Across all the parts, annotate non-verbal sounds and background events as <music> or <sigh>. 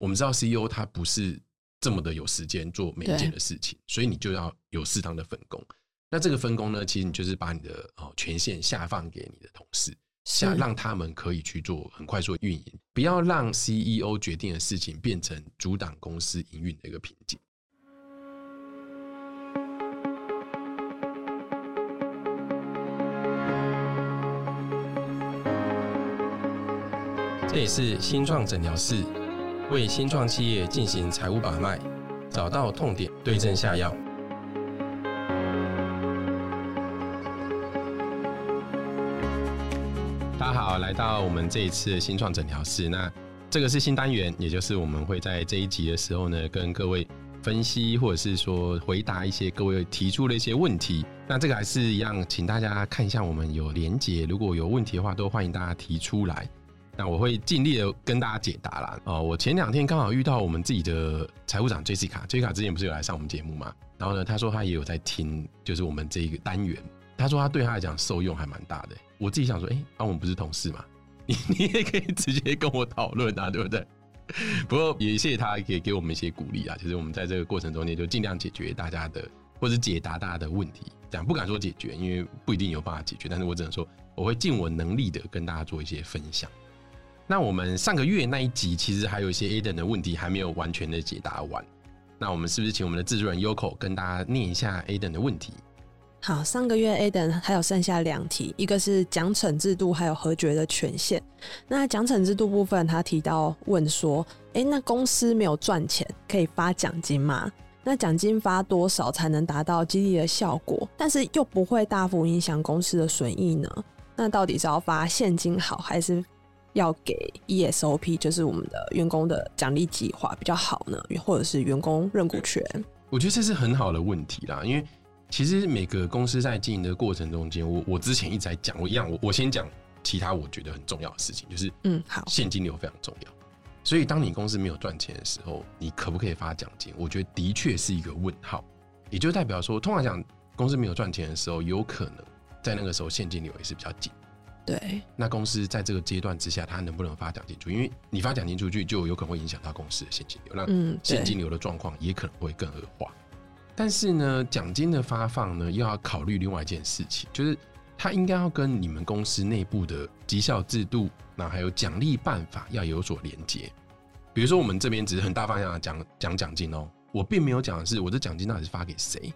我们知道 CEO 他不是这么的有时间做每一件的事情，所以你就要有适当的分工。那这个分工呢，其实你就是把你的哦权限下放给你的同事，下让他们可以去做很快速的运营，不要让 CEO 决定的事情变成阻挡公司营运的一个瓶颈。这也是新创诊疗室，为新创企业进行财务把脉，找到痛点，对症下药。大家好，来到我们这一次的新创诊疗室。那这个是新单元，也就是我们会在这一集的时候呢，跟各位分析或者是说回答一些各位提出的一些问题。那这个还是一样，请大家看一下我们有连结，如果有问题的话，都欢迎大家提出来。那我会尽力的跟大家解答啦。哦，我前两天刚好遇到我们自己的财务长 Jessica，Jessica 之前不是有来上我们节目嘛？然后呢，他说他也有在听，就是我们这一个单元。他说他对他来讲受用还蛮大的。我自己想说，哎，那我们不是同事嘛？你你也可以直接跟我讨论啊，对不对？不过也谢谢他，可以给我们一些鼓励啊。其实我们在这个过程中间就尽量解决大家的，或者解答大家的问题。这样不敢说解决，因为不一定有办法解决。但是我只能说，我会尽我能力的跟大家做一些分享。那我们上个月那一集其实还有一些 A 登的问题还没有完全的解答完。那我们是不是请我们的制作人 Yoko 跟大家念一下 A 登的问题？好，上个月 A 登还有剩下两题，一个是奖惩制度还有和决的权限。那奖惩制度部分，他提到问说：哎，那公司没有赚钱，可以发奖金吗？那奖金发多少才能达到激励的效果？但是又不会大幅影响公司的损益呢？那到底是要发现金好，还是要给 ESOP，就是我们的员工的奖励计划比较好呢？或者是员工认股权？我觉得这是很好的问题啦，因为。其实每个公司在经营的过程中间，我我之前一直在讲，我一样，我我先讲其他我觉得很重要的事情，就是嗯，好，现金流非常重要。所以当你公司没有赚钱的时候，你可不可以发奖金？我觉得的确是一个问号，也就代表说，通常讲公司没有赚钱的时候，有可能在那个时候现金流也是比较紧。对，那公司在这个阶段之下，它能不能发奖金出去？因为你发奖金出去，就有可能会影响到公司的现金流，那现金流的状况也可能会更恶化。但是呢，奖金的发放呢，又要考虑另外一件事情，就是它应该要跟你们公司内部的绩效制度，那还有奖励办法要有所连接。比如说，我们这边只是很大方向讲讲奖金哦，我并没有讲的是我的奖金到底是发给谁。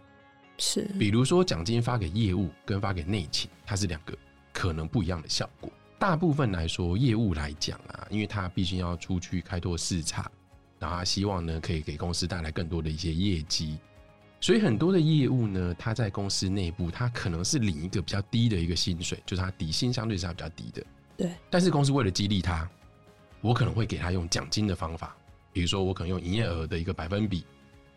是，比如说奖金发给业务跟发给内勤，它是两个可能不一样的效果。大部分来说，业务来讲啊，因为他毕竟要出去开拓市场，然后希望呢可以给公司带来更多的一些业绩。所以很多的业务呢，他在公司内部，他可能是领一个比较低的一个薪水，就是他底薪相对是比较低的。对。但是公司为了激励他，我可能会给他用奖金的方法，比如说我可能用营业额的一个百分比，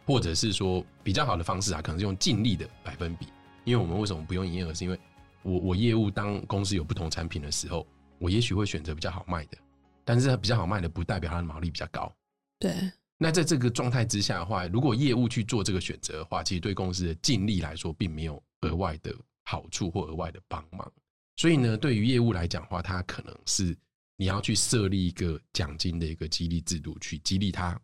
或者是说比较好的方式啊，可能是用净利的百分比。因为我们为什么不用营业额？是因为我我业务当公司有不同产品的时候，我也许会选择比较好卖的，但是比较好卖的不代表它的毛利比较高。对。那在这个状态之下的话，如果业务去做这个选择的话，其实对公司的净利来说，并没有额外的好处或额外的帮忙。所以呢，对于业务来讲的话，它可能是你要去设立一个奖金的一个激励制度，去激励他，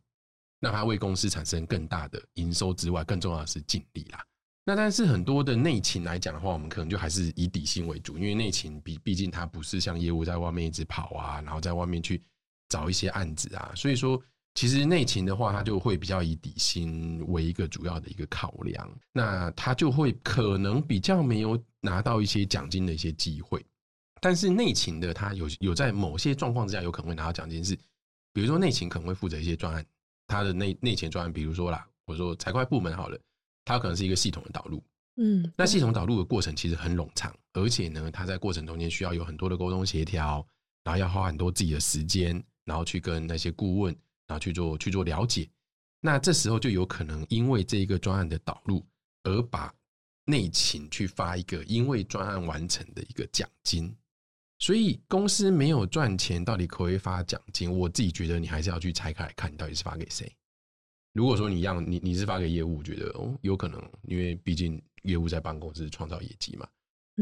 让他为公司产生更大的营收之外，更重要的是净利啦。那但是很多的内勤来讲的话，我们可能就还是以底薪为主，因为内勤比毕竟它不是像业务在外面一直跑啊，然后在外面去找一些案子啊，所以说。其实内勤的话，它就会比较以底薪为一个主要的一个考量，那它就会可能比较没有拿到一些奖金的一些机会。但是内勤的，他有有在某些状况之下有可能会拿到奖金，是比如说内勤可能会负责一些专案，它的内内勤专案，比如说啦，我说财会部门好了，它可能是一个系统的导入，嗯，那系统导入的过程其实很冗长，而且呢，它在过程中间需要有很多的沟通协调，然后要花很多自己的时间，然后去跟那些顾问。然后去做去做了解，那这时候就有可能因为这一个专案的导入，而把内勤去发一个因为专案完成的一个奖金。所以公司没有赚钱，到底可不可以发奖金？我自己觉得你还是要去拆开来看，你到底是发给谁。如果说你让你你是发给业务，我觉得哦有可能，因为毕竟业务在办公室创造业绩嘛。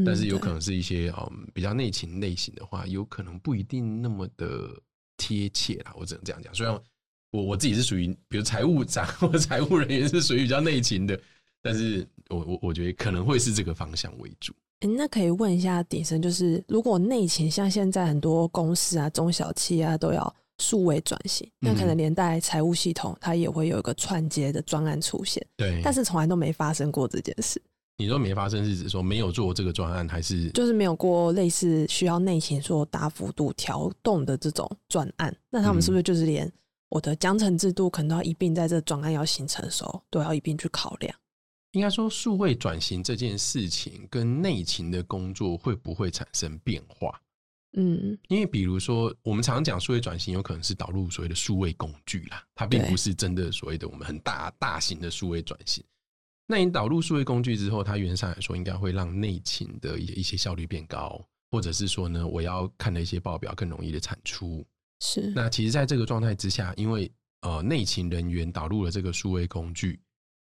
但是有可能是一些嗯比较内勤类型的话，有可能不一定那么的贴切啦。我只能这样讲，虽然。我我自己是属于，比如财务长 <laughs> 或者财务人员是属于比较内勤的，但是我我我觉得可能会是这个方向为主。诶那可以问一下鼎生，就是如果内勤像现在很多公司啊、中小企啊都要数位转型，那可能连带财务系统它也会有一个串接的专案出现，对，但是从来都没发生过这件事，你说没发生是指说没有做这个专案，还是就是没有过类似需要内勤做大幅度调动的这种专案。那他们是不是就是连我的奖惩制度可能都要一并在这专案要形成的时候，都要一并去考量？应该说数位转型这件事情跟内勤的工作会不会产生变化？嗯，因为比如说，我们常常讲数位转型，有可能是导入所谓的数位工具啦，它并不是真的所谓的我们很大大型的数位转型。那你导入数位工具之后，它原则上来说，应该会让内勤的一一些效率变高，或者是说呢，我要看的一些报表更容易的产出。是那其实，在这个状态之下，因为呃内勤人员导入了这个数位工具，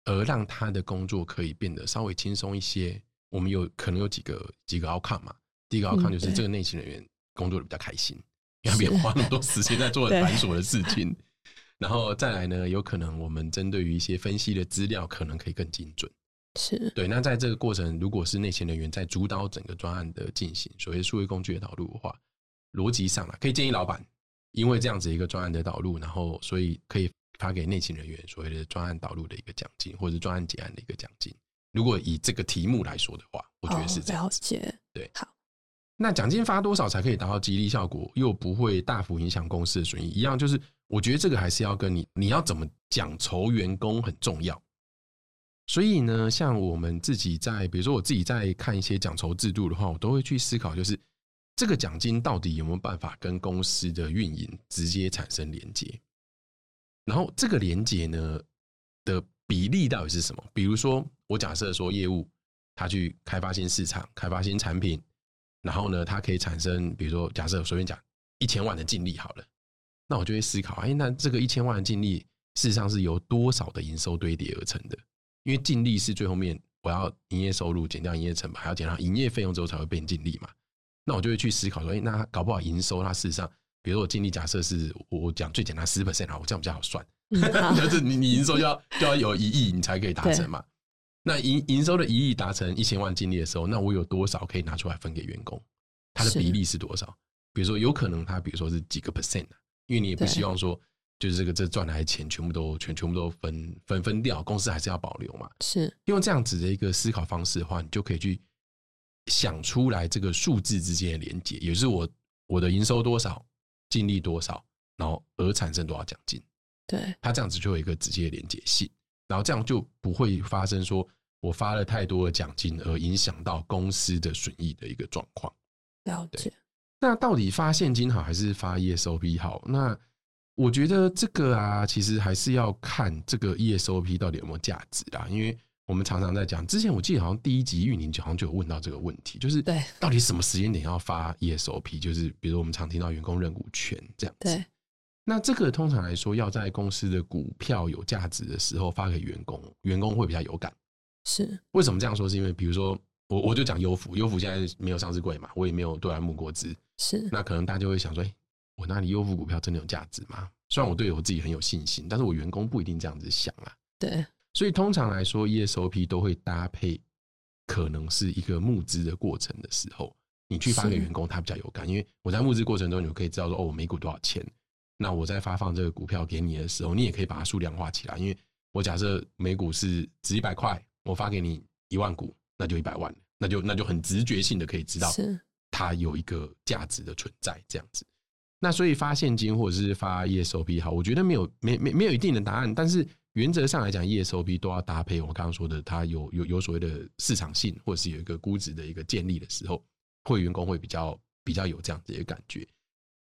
而让他的工作可以变得稍微轻松一些。我们有可能有几个几个 outcome 嘛？第一个 outcome 就是这个内勤人员工作的比较开心，因为他不用花那么多时间在做很繁琐的事情。<laughs> 然后再来呢，有可能我们针对于一些分析的资料，可能可以更精准。是，对，那在这个过程，如果是内勤人员在主导整个专案的进行，所谓数位工具的导入的话，逻辑上啊，可以建议老板，因为这样子一个专案的导入，然后所以可以发给内勤人员所谓的专案导入的一个奖金，或者是专案结案的一个奖金。如果以这个题目来说的话，我觉得是这样子。哦了解。对好，那奖金发多少才可以达到激励效果，又不会大幅影响公司的损益？一样，就是我觉得这个还是要跟你你要怎么奖酬员工很重要。所以呢，像我们自己在，比如说我自己在看一些奖酬制度的话，我都会去思考，就是这个奖金到底有没有办法跟公司的运营直接产生连接？然后这个连接呢的比例到底是什么？比如说，我假设说业务他去开发新市场、开发新产品，然后呢，它可以产生，比如说假设随便讲一千万的净利好了，那我就会思考，哎，那这个一千万的净利事实上是由多少的营收堆叠而成的？因为净利是最后面我要营业收入减掉营业成本，还要减掉营业费用之后才会变净利嘛。那我就会去思考说，哎，那搞不好营收它事实上，比如说我净利假设是我我讲最简单十 percent 啊，我这样比较好算，<laughs> 就是你你营收要就要有一亿你才可以达成嘛。那营营收的一亿达成一千万净利的时候，那我有多少可以拿出来分给员工？它的比例是多少？比如说有可能它比如说是几个 percent 啊，因为你也不希望说就是这个这赚来的钱全部都全全部都分分分掉，公司还是要保留嘛。是用这样子的一个思考方式的话，你就可以去想出来这个数字之间的连接，也就是我我的营收多少，净利多少，然后而产生多少奖金，对，它这样子就有一个直接的连接性，然后这样就不会发生说我发了太多的奖金而影响到公司的损益的一个状况。了解。那到底发现金好还是发 ESOP 好？那我觉得这个啊，其实还是要看这个 ESOP 到底有没有价值啦。因为我们常常在讲，之前我记得好像第一集运营好像就有问到这个问题，就是对到底什么时间点要发 ESOP？就是比如我们常听到员工认股权这样子。对，那这个通常来说，要在公司的股票有价值的时候发给员工，员工会比较有感。是为什么这样说？是因为比如说我我就讲优福，优福现在没有上市柜嘛，我也没有对岸木国资，是，那可能大家就会想说，哎、我那里优抚股票真的有价值吗？虽然我对我自己很有信心，但是我员工不一定这样子想啊。对，所以通常来说，ESOP 都会搭配可能是一个募资的过程的时候，你去发给是员工，他比较有感，因为我在募资过程中，你就可以知道说，哦，我每股多少钱。那我在发放这个股票给你的时候，你也可以把它数量化起来，因为我假设每股是值一百块，我发给你一万股，那就一百万，那就那就很直觉性的可以知道是它有一个价值的存在，这样子。那所以发现金或者是发 ESOP 好，我觉得没有没没没有一定的答案，但是原则上来讲，ESOP 都要搭配我刚刚说的，它有有有所谓的市场性，或者是有一个估值的一个建立的时候，会员工会比较比较有这样子的感觉。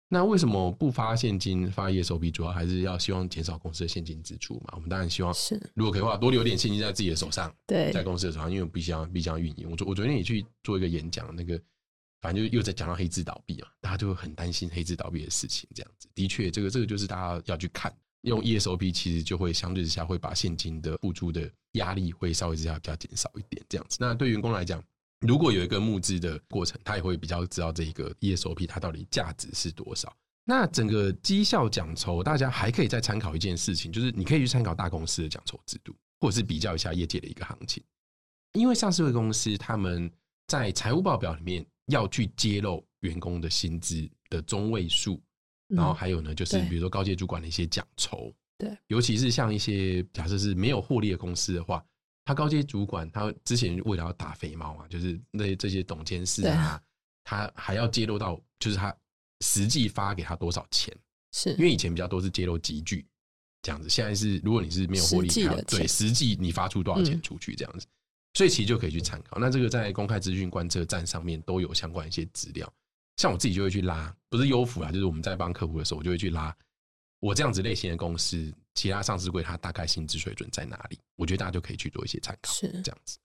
那为什么不发现金发 ESOP？主要还是要希望减少公司的现金支出嘛。我们当然希望，是，如果可以的话，多留点现金在自己的手上，对在公司的手上，因为我必须要必须要运营。我昨我昨天也去做一个演讲，那个反正就又在讲到黑字倒闭嘛，大家就会很担心黑字倒闭的事情。这样子，的确，这个这个就是大家要去看，用 ESOP 其实就会相对之下会把现金的付出的压力会稍微之下比较减少一点。这样子，那对员工来讲，如果有一个募资的过程，他也会比较知道这一个 ESOP 它到底价值是多少。那整个绩效奖酬，大家还可以再参考一件事情，就是你可以去参考大公司的奖酬制度，或者是比较一下业界的一个行情。因为上市公司他们在财务报表里面要去揭露员工的薪资的中位数，然后还有呢，就是比如说高阶主管的一些奖酬。对，尤其是像一些假设是没有获利的公司的话，他高阶主管他之前为了要打肥猫啊，就是那这些董监事啊，他还要揭露到就是他。实际发给他多少钱？是因为以前比较多是揭露集聚这样子，现在是如果你是没有获利的，对实际你发出多少钱出去这样子，所以其实就可以去参考。那这个在公开资讯观测站上面都有相关一些资料，像我自己就会去拉，不是优抚啊，就是我们在帮客户的时候，我就会去拉我这样子类型的公司，其他上市柜它大概薪资水准在哪里？我觉得大家就可以去做一些参考，是这样子。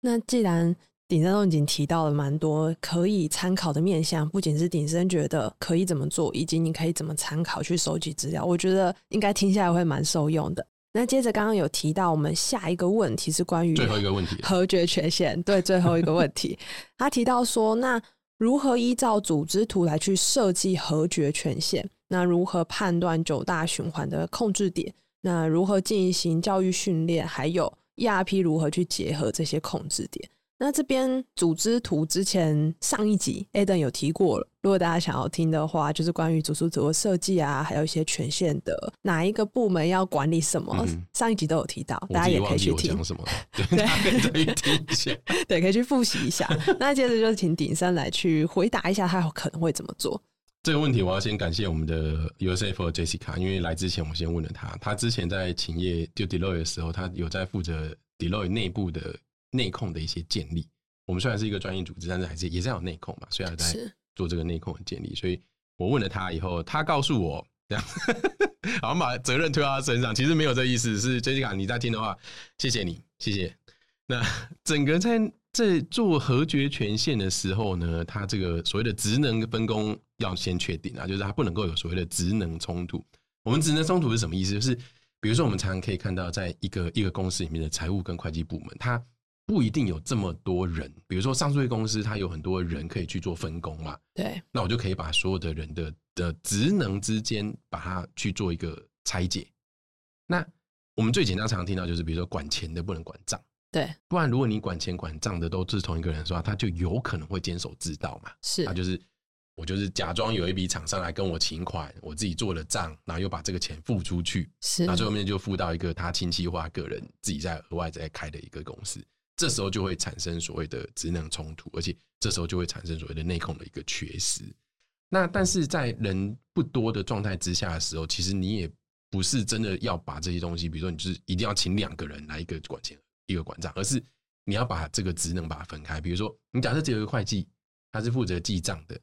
那既然鼎生都已经提到了蛮多可以参考的面向，不仅是鼎生觉得可以怎么做，以及你可以怎么参考去收集资料，我觉得应该听下来会蛮受用的。那接着刚刚有提到，我们下一个问题是关于最后一个问题核决权限。对，最后一个问题，他提到说，那如何依照组织图来去设计核决权限？那如何判断九大循环的控制点？那如何进行教育训练？还有 ERP 如何去结合这些控制点？那这边组织图之前上一集 Aden 有提过了，如果大家想要听的话，就是关于组织图的设计啊，还有一些权限的哪一个部门要管理什么，上一集都有提到，大家也可以去听什么，<laughs> 对，可以听一下，对，可以去复习一下。那接着就是请鼎山来去回答一下，他可能会怎么做这个问题。我要先感谢我们的 USF Jessica，因为来之前我先问了他，他之前在企业就 Deloitte 的时候，他有在负责 Deloitte 内部的。内控的一些建立，我们虽然是一个专业组织，但是还是也是有内控嘛，虽然在做这个内控的建立，所以我问了他以后，他告诉我这样，<laughs> 好像把责任推到他身上，其实没有这意思。是 Jessica，你在听的话，谢谢你，谢谢。那整个在在做核决权限的时候呢，它这个所谓的职能分工要先确定啊，就是它不能够有所谓的职能冲突。我们职能冲突是什么意思？就是比如说我们常常可以看到，在一个一个公司里面的财务跟会计部门，它不一定有这么多人，比如说上市公司，它有很多人可以去做分工嘛。对，那我就可以把所有的人的的职能之间，把它去做一个拆解。那我们最简单常常听到就是，比如说管钱的不能管账，对，不然如果你管钱管账的都是同一个人的话，他就有可能会监守自盗嘛。是，他就是我就是假装有一笔厂商来跟我请款，我自己做了账，然后又把这个钱付出去，是，那最后面就付到一个他亲戚或个人自己在额外再开的一个公司。这时候就会产生所谓的职能冲突，而且这时候就会产生所谓的内控的一个缺失。那但是在人不多的状态之下的时候，其实你也不是真的要把这些东西，比如说你就是一定要请两个人来一个管钱，一个管账，而是你要把这个职能把它分开。比如说，你假设只有一个会计，他是负责记账的，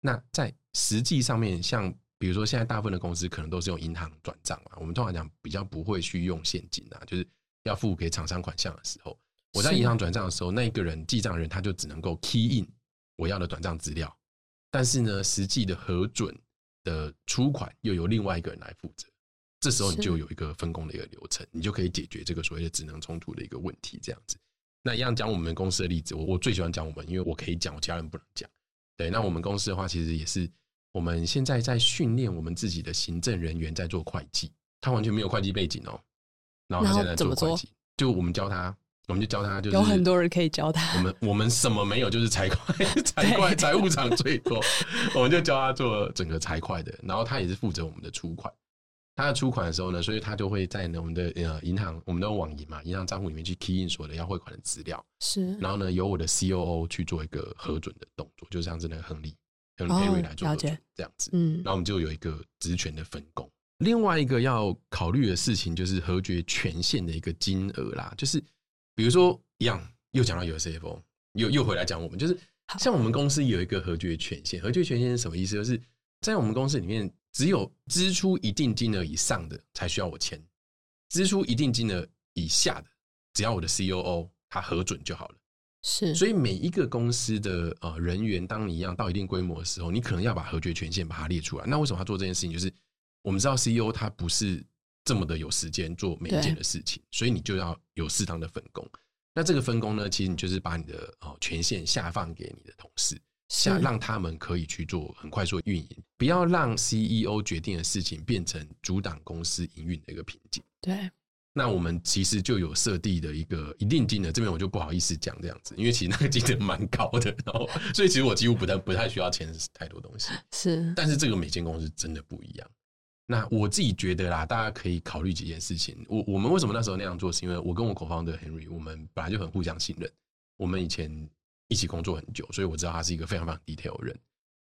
那在实际上面，像比如说现在大部分的公司可能都是用银行转账嘛，我们通常讲比较不会去用现金啊，就是要付给厂商款项的时候。我在银行转账的时候，那一个人记账人他就只能够 key in 我要的转账资料，但是呢，实际的核准的出款又由另外一个人来负责。这时候你就有一个分工的一个流程，你就可以解决这个所谓的职能冲突的一个问题。这样子，那一样讲我们公司的例子，我我最喜欢讲我们，因为我可以讲，我家人不能讲。对，那我们公司的话，其实也是我们现在在训练我们自己的行政人员在做会计，他完全没有会计背景哦，然后他现在做会计，就我们教他。我们就教他，就是有很多人可以教他。我们我们什么没有，就是财会、财会、财务长最多。我们就教他做整个财会的，然后他也是负责我们的出款。他要出款的时候呢，所以他就会在我们的呃银行，我们的网银嘛，银行账户里面去 key in 所有的要汇款的资料。是。然后呢，由我的 C O O 去做一个核准的动作，就像是那个亨利、亨利佩瑞来做核准这样子。嗯。然后我们就有一个职权的分工。另外一个要考虑的事情就是核决权限的一个金额啦，就是。比如说一样，又讲到有 CFO，又又回来讲我们，就是像我们公司有一个核决权限，核决权限是什么意思？就是在我们公司里面，只有支出一定金额以上的才需要我签，支出一定金额以下的，只要我的 COO 他核准就好了。是，所以每一个公司的呃人员，当你一样到一定规模的时候，你可能要把核决权限把它列出来。那为什么要做这件事情？就是我们知道 CEO 他不是。这么的有时间做每一件的事情，所以你就要有适当的分工。那这个分工呢，其实你就是把你的哦权限下放给你的同事，下，是让他们可以去做很快速的运营，不要让 CEO 决定的事情变成阻挡公司营运的一个瓶颈。对，那我们其实就有设定的一个一定金额，这边我就不好意思讲这样子，因为其实那个金额蛮高的，然后 <laughs> 所以其实我几乎不太不太需要签太多东西，是，但是这个每间公司真的不一样。那我自己觉得啦，大家可以考虑几件事情。我我们为什么那时候那样做，是因为我跟我口方的 Henry，我们本来就很互相信任，我们以前一起工作很久，所以我知道他是一个非常非常 detail 的人。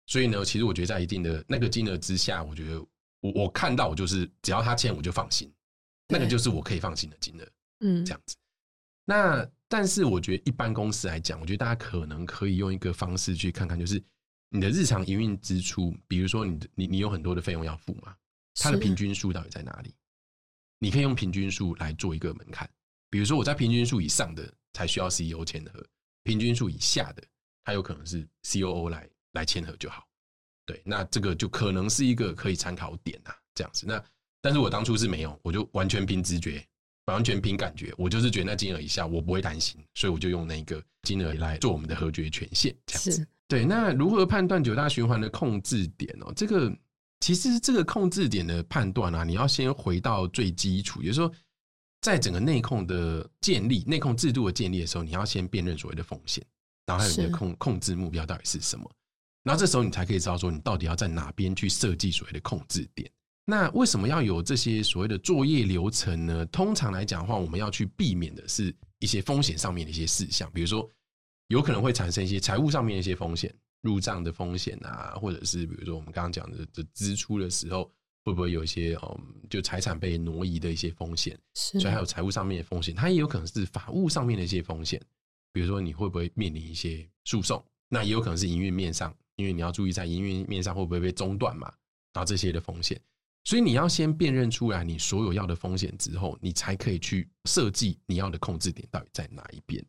所以呢，其实我觉得在一定的那个金额之下，我觉得我我看到我就是只要他签我就放心，那个就是我可以放心的金额。嗯这，样子。那但是我觉得一般公司来讲，我觉得大家可能可以用一个方式去看看，就是你的日常营运支出，比如说你的你你有很多的费用要付嘛，它的平均数到底在哪里？你可以用平均数来做一个门槛，比如说我在平均数以上的才需要 CEO 签合，平均数以下的，它有可能是 COO 来来签合就好。对，那这个就可能是一个可以参考点啊，这样子。那但是我当初是没有，我就完全凭直觉，完全凭感觉，我就是觉得那金额以下我不会担心，所以我就用那个金额来做我们的核决权限，这样子是。对，那如何判断九大循环的控制点哦？这个其实这个控制点的判断啊，你要先回到最基础，也就是说，在整个内控的建立、内控制度的建立的时候，你要先辨认所谓的风险，然后还有你的控控制目标到底是什么，然后这时候你才可以知道说，你到底要在哪边去设计所谓的控制点。那为什么要有这些所谓的作业流程呢？通常来讲的话，我们要去避免的是一些风险上面的一些事项，比如说有可能会产生一些财务上面的一些风险，入账的风险啊，或者是比如说我们刚刚讲的这支出的时候，会不会有一些嗯，就财产被挪移的一些风险？是，所以还有财务上面的风险，它也有可能是法务上面的一些风险，比如说你会不会面临一些诉讼，那也有可能是营运面上，因为你要注意在营运面上会不会被中断嘛，然后这些的风险，所以你要先辨认出来你所有要的风险之后，你才可以去设计你要的控制点到底在哪一边。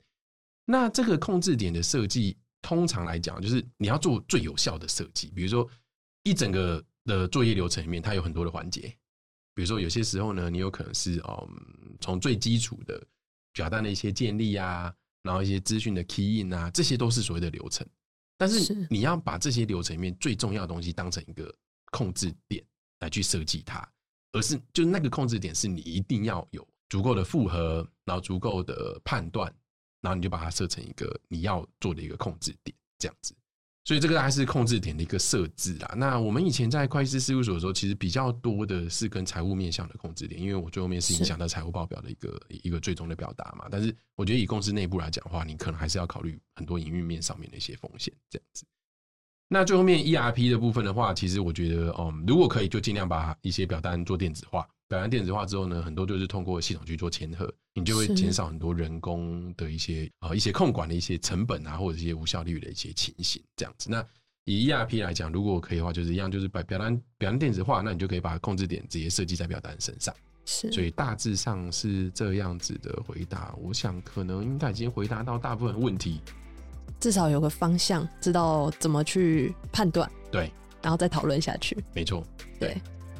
那这个控制点的设计，通常来讲就是你要做最有效的设计，比如说一整个的作业流程里面，它有很多的环节，比如说有些时候呢，你有可能是嗯，从最基础的表单的一些建立啊，然后一些资讯的 key in 啊，这些都是所谓的流程。但是是你要把这些流程里面最重要的东西当成一个控制点来去设计它，而是就是那个控制点是你一定要有足够的复合，然后足够的判断，然后你就把它设成一个你要做的一个控制点，这样子。所以这个大概是控制点的一个设置啦。那我们以前在会计师事务所的时候，其实比较多的是跟财务面向的控制点，因为我最后面是影响到财务报表的一个一个最终的表达嘛。但是我觉得以公司内部来讲的话，你可能还是要考虑很多营运面上面的一些风险，这样子。那最后面 ERP 的部分的话，其实我觉得，嗯，如果可以，就尽量把一些表单做电子化。表单电子化之后呢，很多就是通过系统去做签核，你就会是减少很多人工的一些呃一些控管的一些成本啊，或者一些无效率的一些情形，这样子。那以 ERP 来讲，如果可以的话，就是一样，就是把表单表单电子化，那你就可以把控制点直接设计在表单身上。是，所以大致上是这样子的回答。我想可能应该已经回答到大部分问题。至少有个方向，知道怎么去判断，对，然后再讨论下去。没错。对，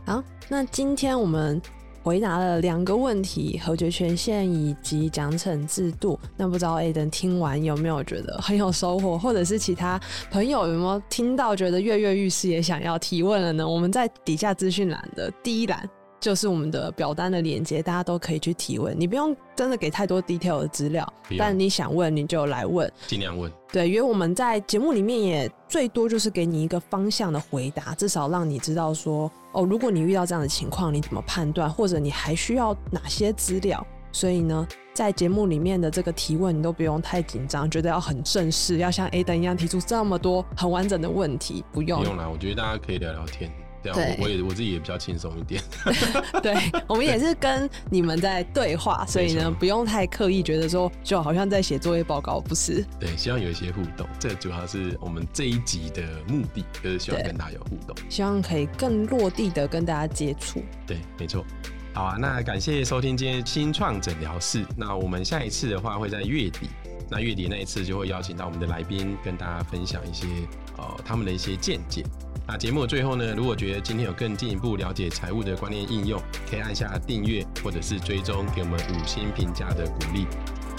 好，那今天我们回答了两个问题：和决权限以及奖惩制度。那不知道 aden 听完有没有觉得很有收获，或者是其他朋友有没有听到觉得跃跃欲试，也想要提问了呢？我们在底下资讯栏的第一栏。就是我们的表单的连接，大家都可以去提问。你不用真的给太多 detail 的资料，但你想问你就来问。尽量问。对，因为我们在节目里面也最多就是给你一个方向的回答，至少让你知道说，哦，如果你遇到这样的情况，你怎么判断，或者你还需要哪些资料。所以呢，在节目里面的这个提问，你都不用太紧张，觉得要很正式，要像 A 登一样提出这么多很完整的问题，不用。不用啦，我觉得大家可以聊聊天，对我我也我自己也比较轻松一点。<laughs> 对，我们也是跟你们在对话，所以呢，不用太刻意，觉得说就好像在写作业报告，不是？对，希望有一些互动，这主要是我们这一集的目的，就是希望跟大家有互动。希望可以更落地的跟大家接触。对，没错。好啊，那感谢收听今天新创诊疗室。那我们下一次的话会在月底，那月底那一次就会邀请到我们的来宾跟大家分享一些呃他们的一些见解。那节目最后呢，如果觉得今天有更进一步了解财务的观念应用，可以按下订阅或者是追踪，给我们五星评价的鼓励。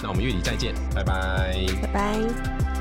那我们月底再见，拜拜。拜拜。